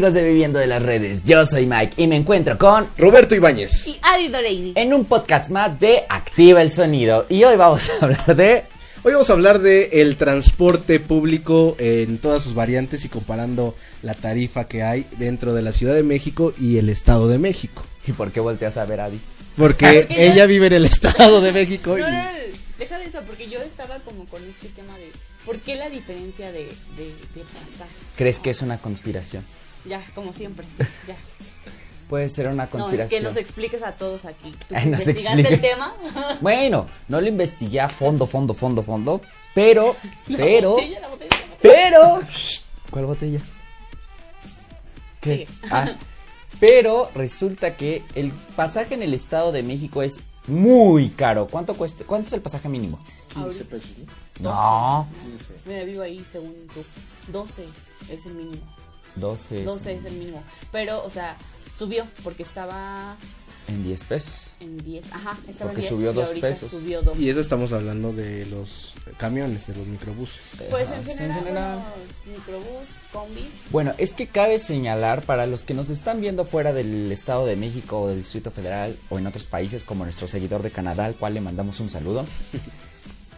amigos de Viviendo de las Redes? Yo soy Mike y me encuentro con Roberto Ibáñez. Y Adi Doreidi. en un podcast más de Activa el Sonido y hoy vamos a hablar de... Hoy vamos a hablar de el transporte público en todas sus variantes y comparando la tarifa que hay dentro de la Ciudad de México y el Estado de México. ¿Y por qué volteas a ver a Adi? Porque Porque ella vive en el Estado de México y No, no, no, deja de eso, porque yo estaba como con este tema de ¿por qué la diferencia de, de, de pasajes? ¿Crees que es una conspiración? Ya, como siempre, sí, ya. Puede ser una No, es conspiración. que nos expliques a todos aquí. ¿Tú Ay, investigaste explique. el tema? Bueno, no lo investigué a fondo, fondo, fondo, fondo, pero, pero, La botella, la botella, la botella. pero... ¿Cuál botella? ¿Qué? Sigue. Ah, pero resulta que el pasaje en el Estado de México es muy caro. ¿Cuánto cuesta? ¿Cuánto es el pasaje mínimo? Ahorita. pesos. No, Mira, vivo ahí según tú. 12 es el mínimo. 12 es 12 es el mínimo. Pero, o sea, subió porque estaba en 10 pesos. en 10. Ajá, estaba Porque en 10 subió y dos ahorita pesos. Subió 2. Y eso estamos hablando de los camiones, de los microbuses. Pues Ajá, en sí, general, bueno, microbús, combis. Bueno, es que cabe señalar para los que nos están viendo fuera del Estado de México o del Distrito Federal o en otros países como nuestro seguidor de Canadá, al cual le mandamos un saludo.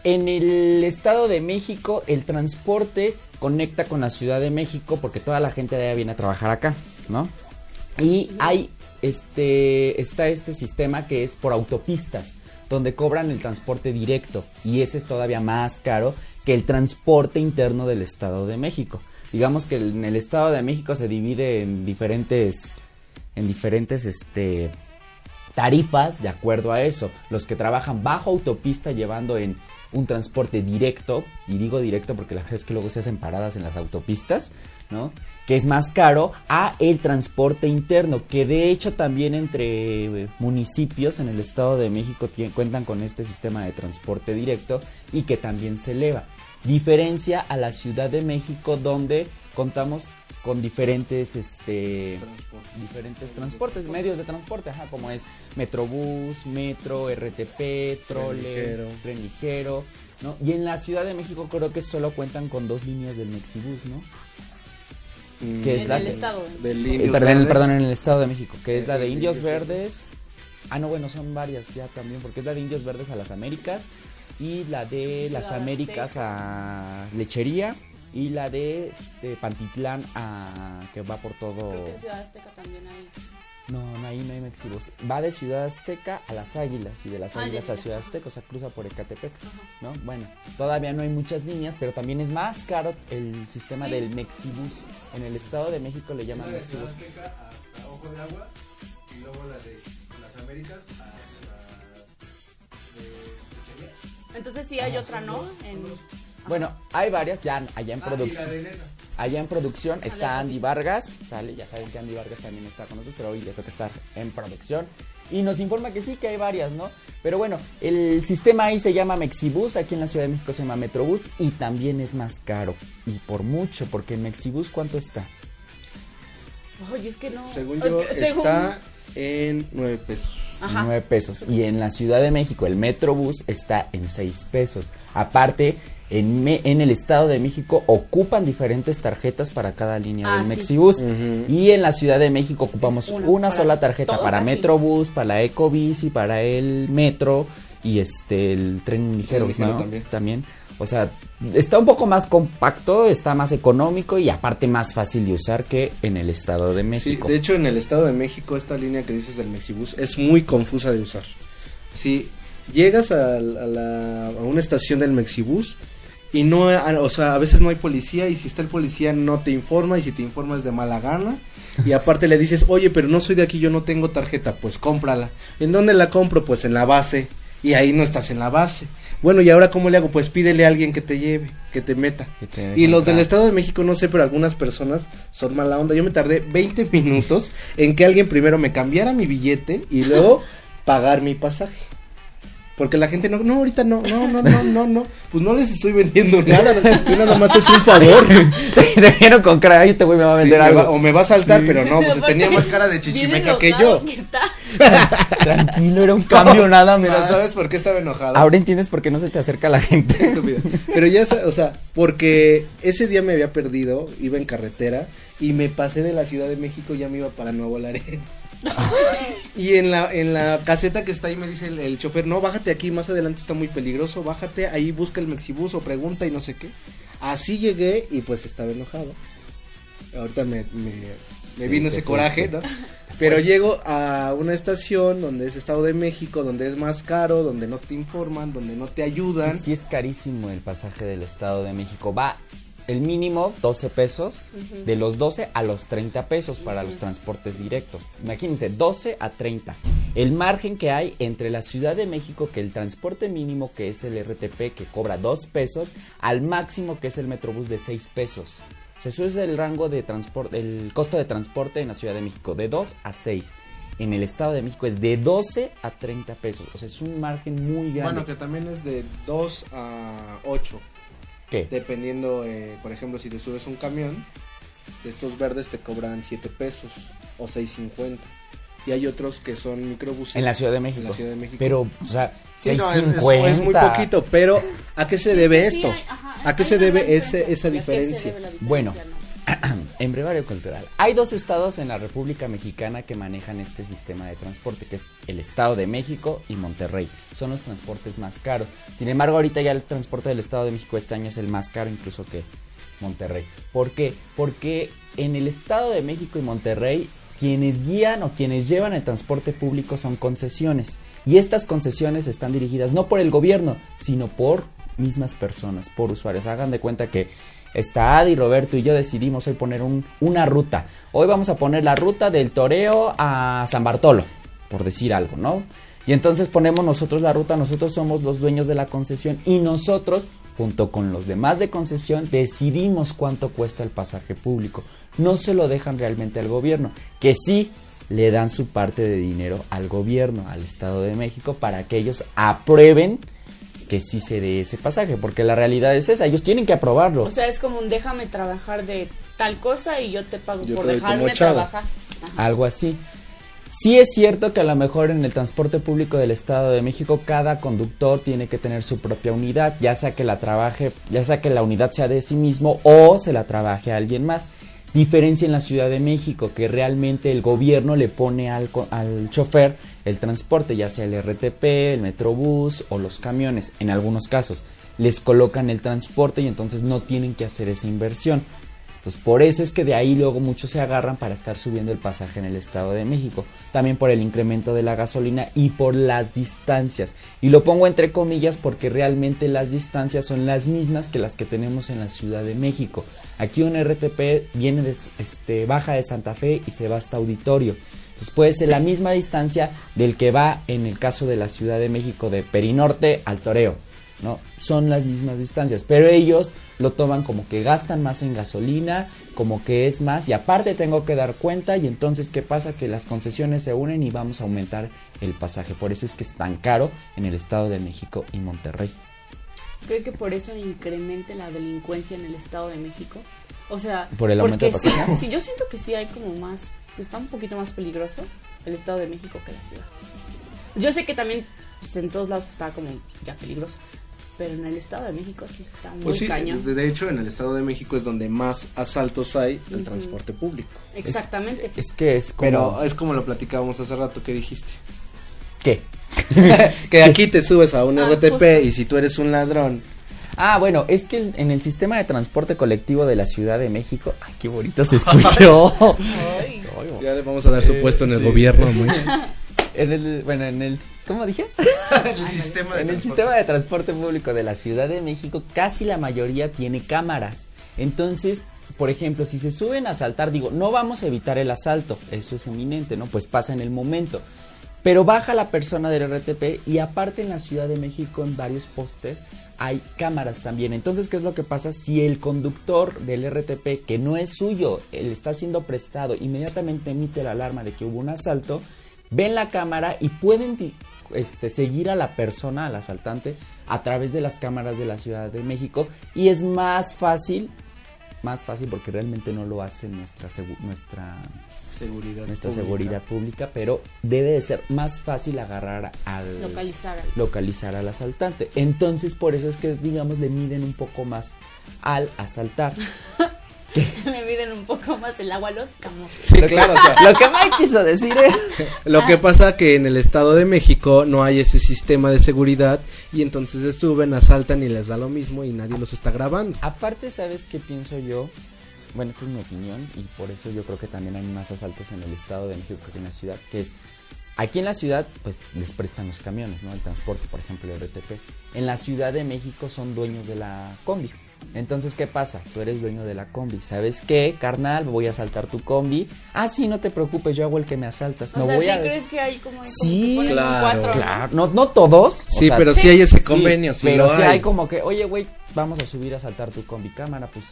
En el Estado de México el transporte conecta con la Ciudad de México porque toda la gente de allá viene a trabajar acá, ¿no? Y hay este está este sistema que es por autopistas donde cobran el transporte directo y ese es todavía más caro que el transporte interno del Estado de México. Digamos que en el Estado de México se divide en diferentes en diferentes este tarifas de acuerdo a eso. Los que trabajan bajo autopista llevando en un transporte directo, y digo directo porque la verdad es que luego se hacen paradas en las autopistas, ¿no? Que es más caro a el transporte interno, que de hecho también entre eh, municipios en el Estado de México cuentan con este sistema de transporte directo y que también se eleva. Diferencia a la Ciudad de México donde contamos con diferentes este diferentes transportes, medios de transporte, ajá, como es Metrobús, Metro, RTP, Trole, tren ligero, ¿no? Y en la Ciudad de México creo que solo cuentan con dos líneas del Mexibus, ¿no? Mm, Que es En la el que- estado. Del Eh, perdón, perdón, en el Estado de México, que es la de Eh, Indios Verdes. Ah, no, bueno, son varias ya también, porque es la de Indios Verdes a las Américas y la de Ciudad las Américas a Lechería y la de este, Pantitlán a que va por todo Creo que en Ciudad Azteca también hay. No, no, ahí no hay Mexibus. Va de Ciudad Azteca a las Águilas y de las Ah, Águilas ya, a. Ciudad Azteca, o sea, cruza por Ecatepec, ¿no? Bueno, todavía no hay muchas líneas, pero también es más caro el sistema Sí. del Mexibus. En el Estado de México le llaman Mexibus. hasta Ojo de Agua y luego la de las Américas hasta Entonces sí hay otra, ¿no? En... Bueno, hay varias ya Ah, allá en producción. Allá en producción está Andy Vargas, sale, ya saben que Andy Vargas también está con nosotros, pero hoy le toca estar en producción. Y nos informa que sí, que hay varias, ¿no? Pero bueno, el sistema ahí se llama Mexibus, aquí en la Ciudad de México se llama Metrobús y también es más caro. Y por mucho, porque en Mexibus, ¿cuánto está? Oye, es que no. Según Es yo, que según- está en 9 pesos. Ajá. 9 pesos. Y en la Ciudad de México el Metrobús está en 6 pesos. Aparte, en, me- en el Estado de México ocupan diferentes tarjetas para cada línea Ah, del sí. Mexibus. Y en la Ciudad de México ocupamos una, sola tarjeta para casi. Metrobús, para la Ecobici, para el Metro y este el tren ligero, ligero ¿no? también. O sea, está un poco más compacto, está más económico y aparte más fácil de usar que en el Estado de Sí, México. de hecho en el Estado de México esta línea que dices del Mexibus es muy confusa de usar. Si llegas a, la- a la- a una estación del Mexibus y no, a- o sea, a veces no hay policía y si está el policía no te informa y si te informa es de mala gana y aparte le dices, oye, pero no soy de aquí, yo no tengo tarjeta, pues cómprala. ¿En dónde la compro? Pues en la base y ahí no estás en la base. Bueno, ¿y ahora cómo le hago? Pues pídele a alguien que te lleve, que te meta. Que te Y los del. Estado de México, no sé, pero algunas personas son mala onda. Yo me tardé 20 minutos en que alguien primero me cambiara mi billete y luego pagar mi pasaje. Porque la gente no, no, ahorita no, no, no, no, no, no. Pues no les estoy vendiendo nada. Yo nada más es un favor. Te vieron con cara, "Ay, este güey me va a Sí, vender me algo. va- o me va a saltar, Sí. pero no, pues tenía más cara de chichimeca que yo. que está. Tranquilo, era un cambio nada Pero más. ¿sabes por qué estaba enojado? Ahora entiendes por qué no se te acerca la gente. Estúpido. Pero ya, o sea, porque ese día me había perdido, iba en carretera y me pasé de la Ciudad de México, ya me iba para Nuevo Laredo. Y en la, en la caseta que está ahí me dice el, el chofer, no, bájate aquí, más adelante está muy peligroso, bájate, ahí busca el Mexibus o pregunta y no sé qué. Así llegué y pues estaba enojado. Ahorita me, me, me Sí, vino ese coraje. ¿no? Pero llego a una estación donde es Estado de México, donde es más caro, donde no te informan, donde no te ayudan. Sí es carísimo el pasaje del Estado de México. Va el mínimo 12 pesos, Ujú. de los 12 a los 30 pesos para los transportes directos. Imagínense, 12 a 30. El margen que hay entre la Ciudad de México, que el transporte mínimo que es el RTP, que cobra 2 pesos, al máximo que es el Metrobús de 6 pesos. O sea, eso es el rango de transporte, el costo de transporte en la Ciudad de México, de 2 a 6. En el Estado de México es de 12 a 30 pesos. O sea, es un margen muy grande. Bueno, que también es de 2 a 8, ¿Qué? dependiendo, eh, por ejemplo, si te subes un camión, estos verdes te cobran 7 pesos o 6.50. Y hay otros que son microbuses. En la Ciudad de México. En la Ciudad de México. Pero, o sea, Sí, no, es, es- 6.50. es muy poquito, pero ¿a qué se debe esto? ¿A qué se debe ese, esa diferencia, Bueno. en brevario cultural. Hay dos estados en la República Mexicana que manejan este sistema de transporte, que es el Estado de México y Monterrey. Son los transportes más caros. Sin embargo, ahorita ya el transporte del Estado de México este año es el más caro incluso que Monterrey. ¿Por qué? Porque en el Estado de México y Monterrey, quienes guían o quienes llevan el transporte público son concesiones. Y estas concesiones están dirigidas no por el gobierno, sino por mismas personas, por usuarios. Hagan de cuenta que está Adi, Roberto y yo decidimos hoy poner un- una ruta. Hoy vamos a poner la ruta del Toreo a San Bartolo, por decir algo, ¿no? Y entonces ponemos nosotros la ruta, nosotros somos los dueños de la concesión y nosotros, junto con los demás de concesión, decidimos cuánto cuesta el pasaje público. No se lo dejan realmente al gobierno, que sí le dan su parte de dinero al gobierno, al Estado de México, para que ellos aprueben que sí se dé ese pasaje, porque la realidad es esa, ellos tienen que aprobarlo. O sea, es como un déjame trabajar de tal cosa y yo te pago Yo por te dejarme trabajar. Ajá. algo así. Sí es cierto que a lo mejor en el transporte público del Estado de México cada conductor tiene que tener su propia unidad, ya sea que la trabaje, ya sea que la unidad sea de sí mismo o se la trabaje a alguien más. Diferencia en la Ciudad de México que realmente el gobierno le pone al, al chofer el transporte, ya sea el RTP, el Metrobús o los camiones, en algunos casos. Les colocan el transporte y entonces no tienen que hacer esa inversión. Pues por eso es que de ahí luego muchos se agarran para estar subiendo el pasaje en el Estado de México. También por el incremento de la gasolina y por las distancias. Y lo pongo entre comillas porque realmente las distancias son las mismas que las que tenemos en la Ciudad de México. Aquí un RTP viene de, este, baja de Santa Fe y se va hasta Auditorio. Entonces puede ser la misma distancia del que va en el caso de la Ciudad de México de Perinorte al Toreo. ¿No? Son las mismas distancias, pero ellos lo toman como que gastan más en gasolina, como que es más, y aparte tengo que dar cuenta, y entonces, ¿qué pasa? Que las concesiones se unen y vamos a aumentar el pasaje. Por eso es que es tan caro en el Estado de México y Monterrey. Creo que por eso incremente la delincuencia en el Estado de México. O sea, Por el aumento porque de sí, sí, yo siento que sí hay como más, está un poquito más peligroso el Estado de México que la ciudad. Yo sé que también pues, en todos lados está como ya peligroso, pero en el Estado de México sí está muy Pues sí, cañón. de de hecho en el Estado de México es donde más asaltos hay del Ujú. transporte público. Exactamente. Es que es como... Pero es como lo platicábamos hace rato que dijiste. ¿Qué? que aquí te subes a un Ah, RTP justo. y si tú eres un ladrón, Ah, bueno, es que el- en el sistema de transporte colectivo de la Ciudad de México... ¡Ay, qué bonito se escuchó! Ay, ya le vamos a dar su Eh, puesto en el sí. gobierno. muy- en el, bueno, en el... ¿Cómo dije? el sistema de En el sistema de transporte público de la Ciudad de México, casi la mayoría tiene cámaras. Entonces, por ejemplo, si se suben a asaltar, digo, no vamos a evitar el asalto, eso es eminente, ¿no? Pues pasa en el momento. Pero baja la persona del RTP y aparte en la Ciudad de México en varios postes hay cámaras también. Entonces, ¿qué es lo que pasa? Si el conductor del RTP, que no es suyo, él está siendo prestado, inmediatamente emite la alarma de que hubo un asalto, ven la cámara y pueden este, seguir a la persona, al asaltante, a través de las cámaras de la Ciudad de México y es más fácil, más fácil porque realmente no lo hace nuestra, segu- nuestra, Seguridad. nuestra pública. seguridad pública, pero debe de ser más fácil agarrar al Localizar al- localizar al asaltante. Entonces, por eso es que, digamos, le miden un poco más al asaltar. Le miden un poco más el agua a los camotes. Sí, Lo que- claro, o sea, Lo que Mike quiso decir es... Lo que pasa que en el Estado de México no hay ese sistema de seguridad y entonces se suben, asaltan y les da lo mismo y nadie los está grabando. Aparte, ¿sabes qué pienso yo? Bueno, esta es mi opinión y por eso yo creo que también hay más asaltos en el Estado de México que en la ciudad, que es... Aquí en la ciudad, pues les prestan los camiones, ¿no? El transporte, por ejemplo, el RTP. En la Ciudad de México son dueños de la combi. Entonces, ¿qué pasa? Tú eres dueño de la combi. ¿Sabes qué, carnal? Voy a asaltar tu combi. Ah, sí, no te preocupes, yo hago el que me asaltas. O no sea, voy ¿sí a... crees que hay como, Sí, claro. Claro, no, no todos. o Sí, sea, pero sí hay ese convenio, sí, pero lo sí hay. hay como que, oye, güey, vamos a subir a saltar tu combi cámara, pues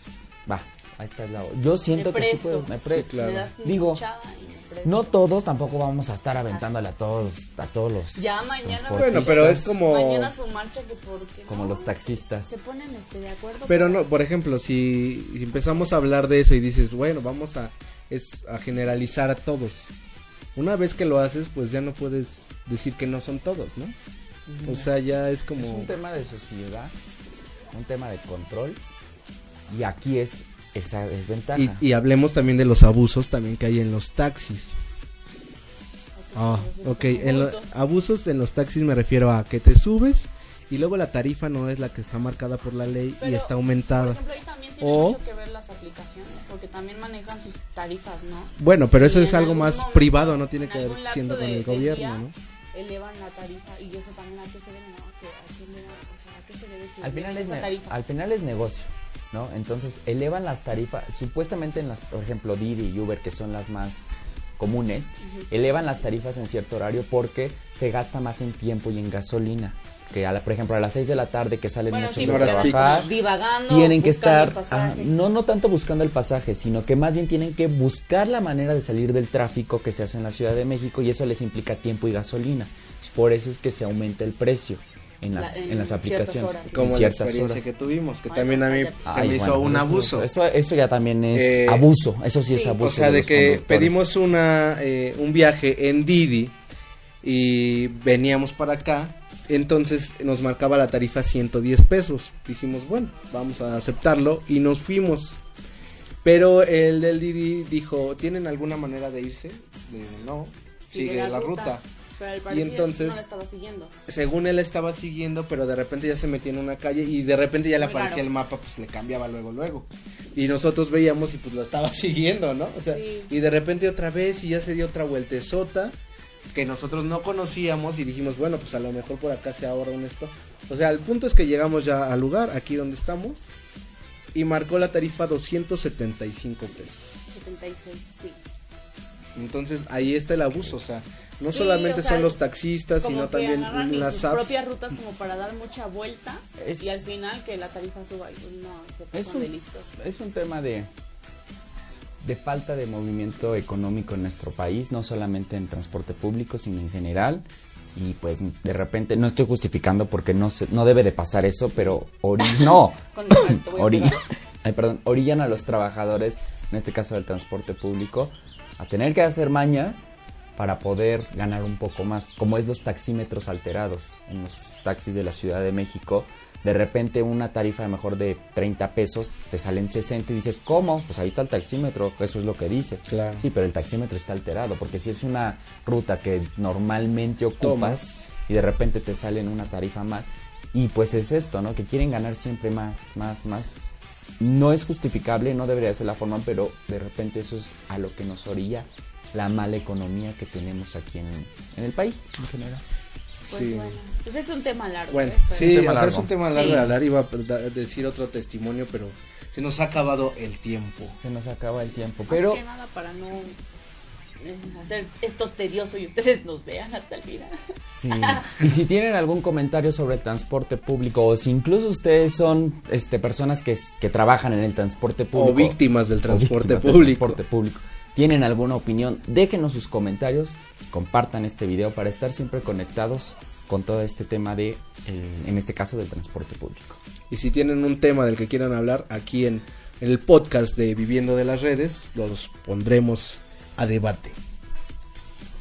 va, ahí está el lado. Yo siento que sí presto. puedo, me pre- Sí, claro. Digo, No todos tampoco vamos a estar aventándole a todos, a todos los. Ya mañana. Bueno, pero es como... Mañana su marcha que porque Como no, los taxistas. Se ponen este, de acuerdo. Pero no, por ejemplo, si, si empezamos a hablar de eso y dices, bueno, vamos a, es a generalizar a todos. Una vez que lo haces, pues ya no puedes decir que no son todos, ¿no? O sea, ya es como... Es un tema de sociedad, un tema de control. Y aquí es esa desventaja. Y, y hablemos también de los abusos también que hay en los taxis. Ah, ok, en lo- Abusos. en los taxis me refiero a que te subes y luego la tarifa no es la que está marcada por la ley y Pero, está Por aumentada. ejemplo, ahí también tiene O- mucho que ver las aplicaciones, porque también manejan sus tarifas, ¿no? Bueno, pero eso Y es en algo más momento, privado, no tiene en que ver siendo con de- el del gobierno, día, ¿no? Elevan la tarifa y eso también a qué se debe, ¿no? Que a qué le- o sea, ¿a qué se debe que al final, es esa tarifa? al final es negocio, ¿no? Entonces elevan las tarifas, supuestamente en las, por ejemplo, Didi y Uber, que son las más comunes, elevan las tarifas en cierto horario porque se gasta más en tiempo y en gasolina. Que, a la- por ejemplo, a las 6 de la tarde que salen Bueno, muchos sí, porque trabajar, divagando, tienen que estar, ah, no, no tanto buscando el pasaje, sino que más bien tienen que buscar la manera de salir del tráfico que se hace en la Ciudad de México y eso les implica tiempo y gasolina. Por eso es que se aumenta el precio en las, La- en en las aplicaciones. horas. en Como la ciertas experiencia horas. que tuvimos, que Ay, también a mí cállate. se Ay, me hizo bueno, un eso- abuso. Eso, eso ya también es Eh, abuso, eso sí, es sí. abuso. O sea, de de que pedimos una eh, un viaje en Didi y veníamos para acá, entonces nos marcaba la tarifa 110 pesos. Dijimos, bueno, vamos a aceptarlo y nos fuimos. Pero el del Didi dijo, ¿tienen alguna manera de irse? No, sigue la, ruta. Pero al parecer entonces- no la estaba siguiendo. Según él estaba siguiendo, pero de repente ya se metía en una calle y de repente ya le Muy aparecía raro. el mapa, pues le cambiaba luego, luego. Y nosotros veíamos y pues lo estaba siguiendo, ¿no? O sea, Sí. y de repente otra vez y ya se dio otra vueltezota que nosotros no conocíamos y dijimos, bueno, pues a lo mejor por acá se ahorra un esto. O sea, el punto es que llegamos ya al lugar, aquí donde estamos, y marcó la tarifa 275 pesos. 76, sí. Entonces ahí está el abuso, o sea, no Sí, solamente o sea, son los taxistas, sino también las sus apps. propias rutas como para dar mucha vuelta Es- y al final que la tarifa suba y pues no, se Es un- de listos. es un tema de de falta de movimiento económico en nuestro país, no solamente en transporte público, sino en general. Y pues de repente, no estoy justificando porque no se, no debe de pasar eso, pero ori- no, Con- te voy a Ori- pegar. ay, perdón, orillan a los trabajadores, en este caso del transporte público, a tener que hacer mañas para poder ganar un poco más, como es los taxímetros alterados en los taxis de la Ciudad de México. De repente una tarifa de mejor de 30 pesos te salen 60 y dices, ¿cómo? Pues ahí está el taxímetro, eso es lo que dice. Claro. Sí, pero el taxímetro está alterado, porque si es una ruta que normalmente ocupas Tomas. y de repente te salen una tarifa más, y pues es esto, ¿no? Que quieren ganar siempre más, más, más. No es justificable, no debería ser la forma, pero de repente eso es a lo que nos orilla la mala economía que tenemos aquí en, en el país en general. Pues Sí. bueno, pues es un tema largo. Bueno, ¿eh? Pero- sí, tema es largo. un tema largo Sí. de hablar. Iba a decir otro testimonio, pero se nos ha acabado el tiempo. Se nos acaba el tiempo, Más pero que nada para no hacer esto tedioso y ustedes nos vean hasta el final. Sí. Y si tienen algún comentario sobre el transporte público o si incluso ustedes son este, personas que, que trabajan en el transporte público O víctimas del transporte víctimas del público. transporte público, tienen alguna opinión, déjenos sus comentarios, compartan este video para estar siempre conectados con todo este tema de, eh, en este caso, del transporte público. Y si tienen un tema del que quieran hablar, aquí en, en el podcast de Viviendo de las Redes, los pondremos a debate.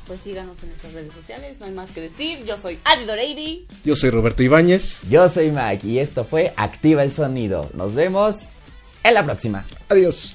Pues síganos en nuestras redes sociales, no hay más que decir. Yo soy Adi Doreiri. Yo soy Roberto Ibáñez. Yo soy Mike y esto fue Activa el Sonido. Nos vemos en la próxima. Adiós.